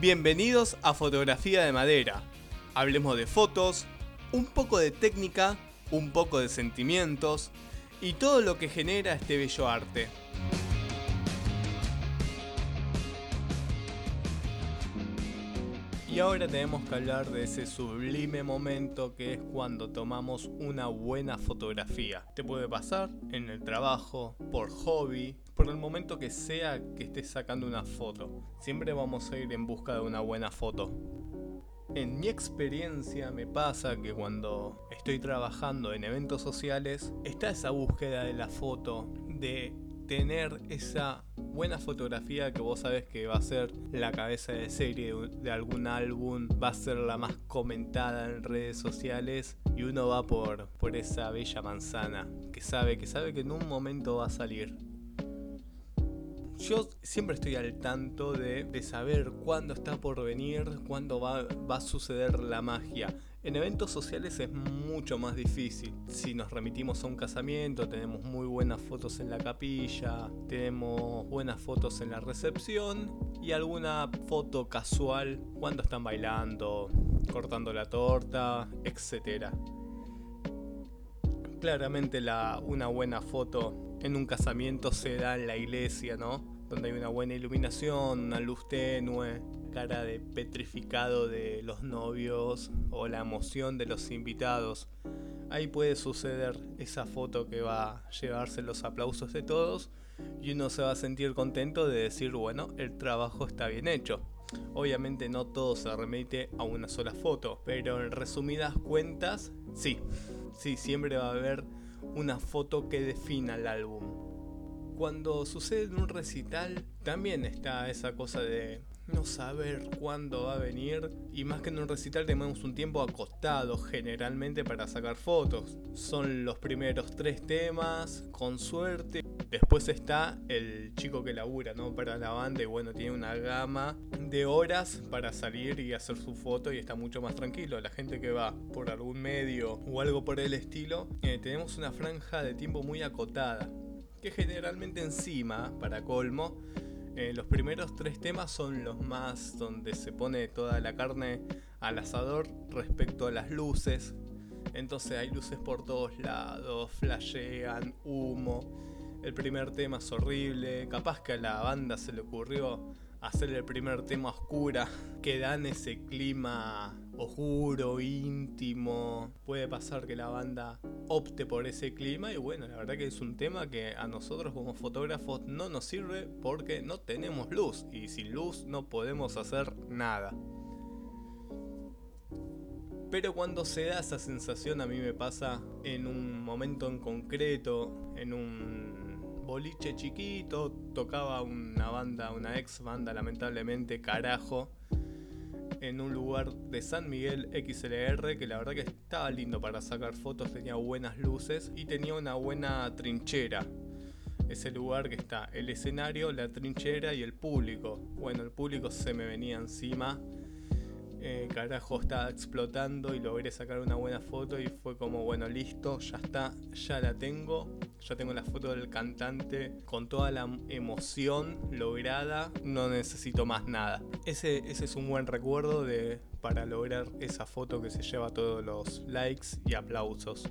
Bienvenidos a Fotografía de Madera. Hablemos de fotos, un poco de técnica, un poco de sentimientos y todo lo que genera este bello arte. Y ahora tenemos que hablar de ese sublime momento que es cuando tomamos una buena fotografía. Te puede pasar en el trabajo, por hobby, por el momento que sea que estés sacando una foto. Siempre vamos a ir en busca de una buena foto. En mi experiencia me pasa que cuando estoy trabajando en eventos sociales está esa búsqueda de la foto, de tener esa buena fotografía que vos sabes que va a ser la cabeza de serie de algún álbum, va a ser la más comentada en redes sociales y uno va por, por esa bella manzana que sabe, que sabe que en un momento va a salir. Yo siempre estoy al tanto de, saber cuándo está por venir, cuándo va, va a suceder la magia. En eventos sociales es mucho más difícil. Si nos remitimos a un casamiento, tenemos muy buenas fotos en la capilla, tenemos buenas fotos en la recepción y alguna foto casual cuando están bailando, cortando la torta, etc. Claramente la, una buena foto en un casamiento se da en la iglesia, ¿no? Donde hay una buena iluminación, una luz tenue, cara de petrificado de los novios o la emoción de los invitados. Ahí puede suceder esa foto que va a llevarse los aplausos de todos y uno se va a sentir contento de decir, bueno, el trabajo está bien hecho. Obviamente no todo se remite a una sola foto, pero en resumidas cuentas, sí, sí, siempre va a haber una foto que defina el álbum. Cuando sucede en un recital, también está esa cosa de no saber cuándo va a venir y más que en un recital tenemos un tiempo acostado generalmente para sacar fotos. Son los primeros tres temas, con suerte. Después está el chico que labura, ¿no? Para la banda y bueno, tiene una gama de horas para salir y hacer su foto y está mucho más tranquilo. La gente que va por algún medio o algo por el estilo, eh, tenemos una franja de tiempo muy acotada. Que generalmente encima, para colmo, eh, los primeros tres temas son los más donde se pone toda la carne al asador respecto a las luces. Entonces hay luces por todos lados, flashean, humo. El primer tema es horrible. Capaz que a la banda se le ocurrió hacer el primer tema oscura, que dan ese clima oscuro, íntimo. Puede pasar que la banda opte por ese clima y bueno, la verdad que es un tema que a nosotros como fotógrafos no nos sirve porque no tenemos luz y sin luz no podemos hacer nada. Pero cuando se da esa sensación a mí me pasa en un momento en concreto, en un boliche chiquito, tocaba una banda, una ex banda lamentablemente, carajo, en un lugar de San Miguel XLR que la verdad que estaba lindo para sacar fotos, tenía buenas luces y tenía una buena trinchera. Ese lugar que está el escenario, la trinchera y el público. Bueno, el público se me venía encima eh, carajo estaba explotando y logré sacar una buena foto y fue como, bueno, listo, ya está, ya la tengo, ya tengo la foto del cantante con toda la emoción lograda, no necesito más nada. Ese, ese es un buen recuerdo de, para lograr esa foto que se lleva todos los likes y aplausos.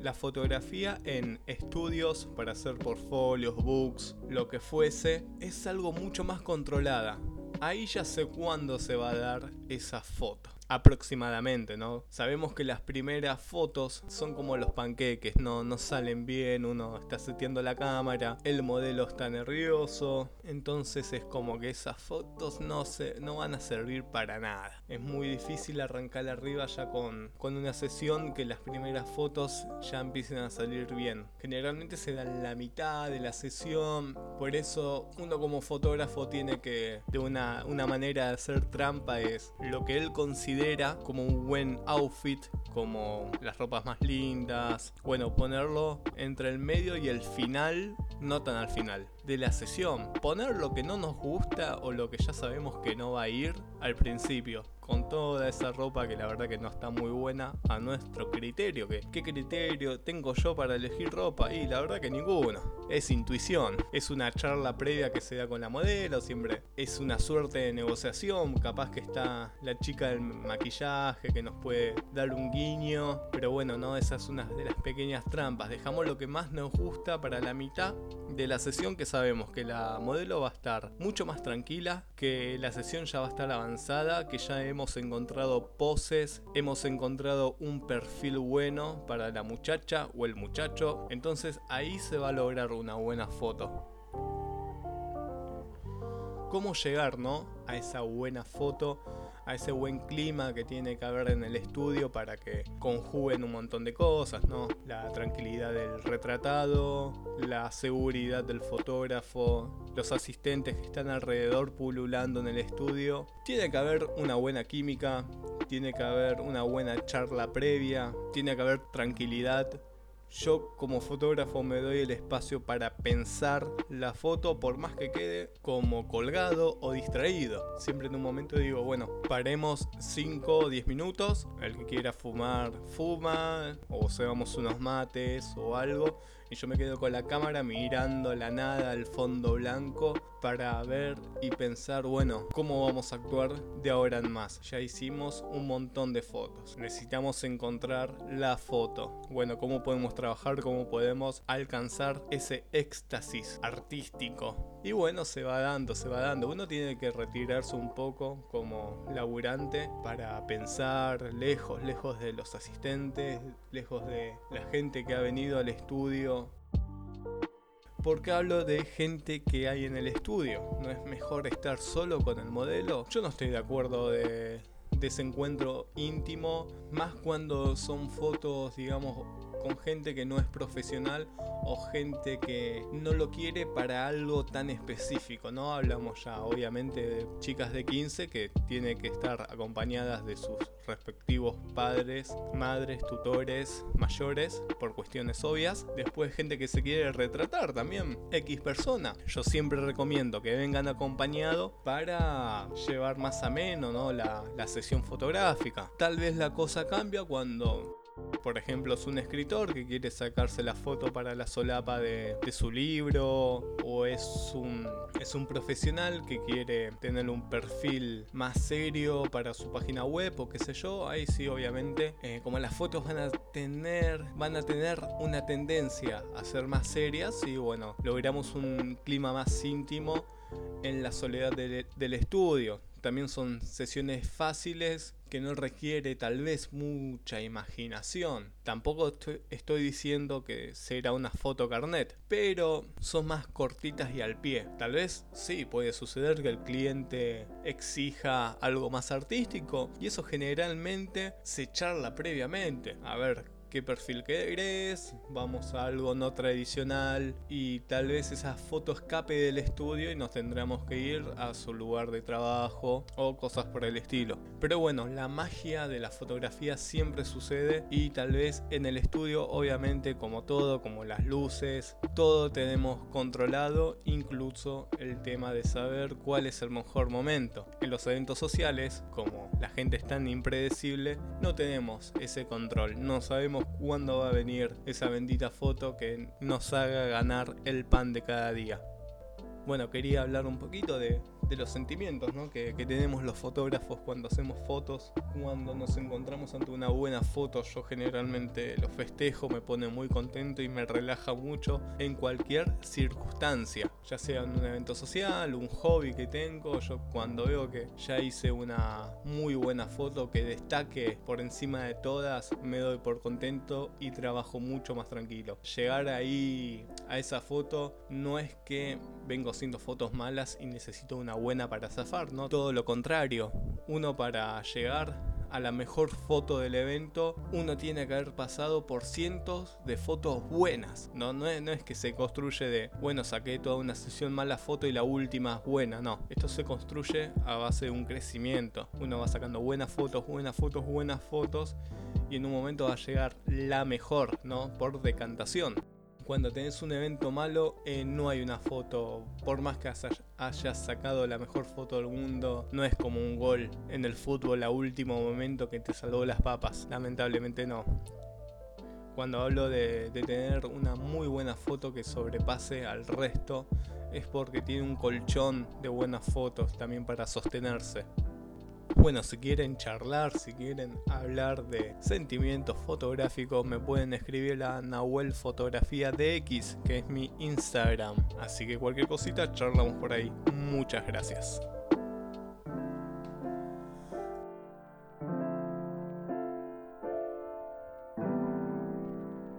La fotografía en estudios para hacer portfolios, books, lo que fuese, es algo mucho más controlada ahí ya sé cuándo se va a dar esa foto aproximadamente, ¿no? Sabemos que las primeras fotos son como los panqueques, no, no salen bien, uno está seteando la cámara, el modelo está nervioso, entonces es como que esas fotos no, se, no van a servir para nada. Es muy difícil arrancar arriba ya con, con una sesión que las primeras fotos ya empiecen a salir bien. Generalmente se dan la mitad de la sesión, por eso uno como fotógrafo tiene que, de una, una manera de hacer trampa es lo que él considera como un buen outfit, como las ropas más lindas. Bueno, ponerlo entre el medio y el final, no tan al final. De la sesión. Poner lo que no nos gusta o lo que ya sabemos que no va a ir al principio con toda esa ropa que la verdad que no está muy buena a nuestro criterio. ¿Qué, criterio tengo yo para elegir ropa? Y la verdad que ninguno. Es intuición. Es una charla previa que se da con la modelo. Siempre es una suerte de negociación. Capaz que está la chica del maquillaje que nos puede dar un guiño. Pero bueno, no, esa es una de las pequeñas trampas. Dejamos lo que más nos gusta para la mitad de la sesión que sabemos que la modelo va a estar mucho más tranquila, que la sesión ya va a estar avanzada, que ya hemos encontrado poses, hemos encontrado un perfil bueno para la muchacha o el muchacho, entonces ahí se va a lograr una buena foto. ¿Cómo llegar, no? A esa buena foto a ese buen clima que tiene que haber en el estudio para que conjuguen un montón de cosas, ¿no? La tranquilidad del retratado, la seguridad del fotógrafo, los asistentes que están alrededor pululando en el estudio. Tiene que haber una buena química, tiene que haber una buena charla previa, tiene que haber tranquilidad yo como fotógrafo me doy el espacio para pensar la foto por más que quede como colgado o distraído. Siempre en un momento digo, bueno, paremos 5 o 10 minutos, el que quiera fumar, fuma, o cebamos unos mates o algo, y yo me quedo con la cámara mirando la nada, al fondo blanco, para ver y pensar, bueno, cómo vamos a actuar de ahora en más. Ya hicimos un montón de fotos. Necesitamos encontrar la foto. Bueno, cómo podemos trabajar, cómo podemos alcanzar ese éxtasis artístico. Y bueno, se va dando, se va dando. Uno tiene que retirarse un poco como laburante para pensar lejos, lejos de los asistentes, lejos de la gente que ha venido al estudio porque hablo de gente que hay en el estudio. ¿No es mejor estar solo con el modelo? Yo no estoy de acuerdo de, de ese encuentro íntimo, más cuando son fotos, digamos, con gente que no es profesional o gente que no lo quiere para algo tan específico. No hablamos ya obviamente de chicas de 15 que tienen que estar acompañadas de sus respectivos padres, madres, tutores, mayores, por cuestiones obvias. Después gente que se quiere retratar también, X persona. Yo siempre recomiendo que vengan acompañados para llevar más ameno ¿no? la, la sesión fotográfica. Tal vez la cosa cambia cuando por ejemplo, es un escritor que quiere sacarse la foto para la solapa de, su libro, o es un, es un profesional que quiere tener un perfil más serio para su página web o qué sé yo. Ahí sí, obviamente, eh, como las fotos van a tener, van a tener una tendencia a ser más serias, y bueno, logramos un clima más íntimo en la soledad del estudio. También son sesiones fáciles que no requiere tal vez mucha imaginación. Tampoco estoy, diciendo que será una foto carnet, pero son más cortitas y al pie. Tal vez sí, puede suceder que el cliente exija algo más artístico y eso generalmente se charla previamente. A ver, qué perfil querés, vamos a algo no tradicional y tal vez esa foto escape del estudio y nos tendremos que ir a su lugar de trabajo o cosas por el estilo. Pero bueno, la magia de la fotografía siempre sucede y tal vez en el estudio obviamente como todo, como las luces, todo tenemos controlado, incluso el tema de saber cuál es el mejor momento. En los eventos sociales, como la gente es tan impredecible, no tenemos ese control, no sabemos cuándo va a venir esa bendita foto que nos haga ganar el pan de cada día. Bueno, quería hablar un poquito de, de los sentimientos ¿no? que, tenemos los fotógrafos cuando hacemos fotos, cuando nos encontramos ante una buena foto. Yo generalmente lo festejo, me pone muy contento y me relaja mucho en cualquier circunstancia, ya sea en un evento social, un hobby que tengo. Yo cuando veo que ya hice una muy buena foto que destaque por encima de todas, me doy por contento y trabajo mucho más tranquilo. Llegar ahí a esa foto no es que vengo haciendo fotos malas y necesito buena para zafar, ¿no? Todo lo contrario. Uno para llegar a la mejor foto del evento, uno tiene que haber pasado por cientos de fotos buenas. No, no, es, no es que se construye de, bueno, saqué toda una sesión mala foto y la última es buena. No, esto se construye a base de un crecimiento. Uno va sacando buenas fotos, buenas fotos, buenas fotos y en un momento va a llegar la mejor, ¿no? Por decantación. Cuando tenés un evento malo, eh, no hay una foto. Por más que hayas sacado la mejor foto del mundo, no es como un gol en el fútbol a último momento que te salvó las papas. Lamentablemente no. Cuando hablo de, de tener una muy buena foto que sobrepase al resto, es porque tiene un colchón de buenas fotos también para sostenerse. Bueno, si quieren charlar, si quieren hablar de sentimientos fotográficos, me pueden escribir a Nahuel Fotografía DX, que es mi Instagram. Así que cualquier cosita, charlamos por ahí. Muchas gracias.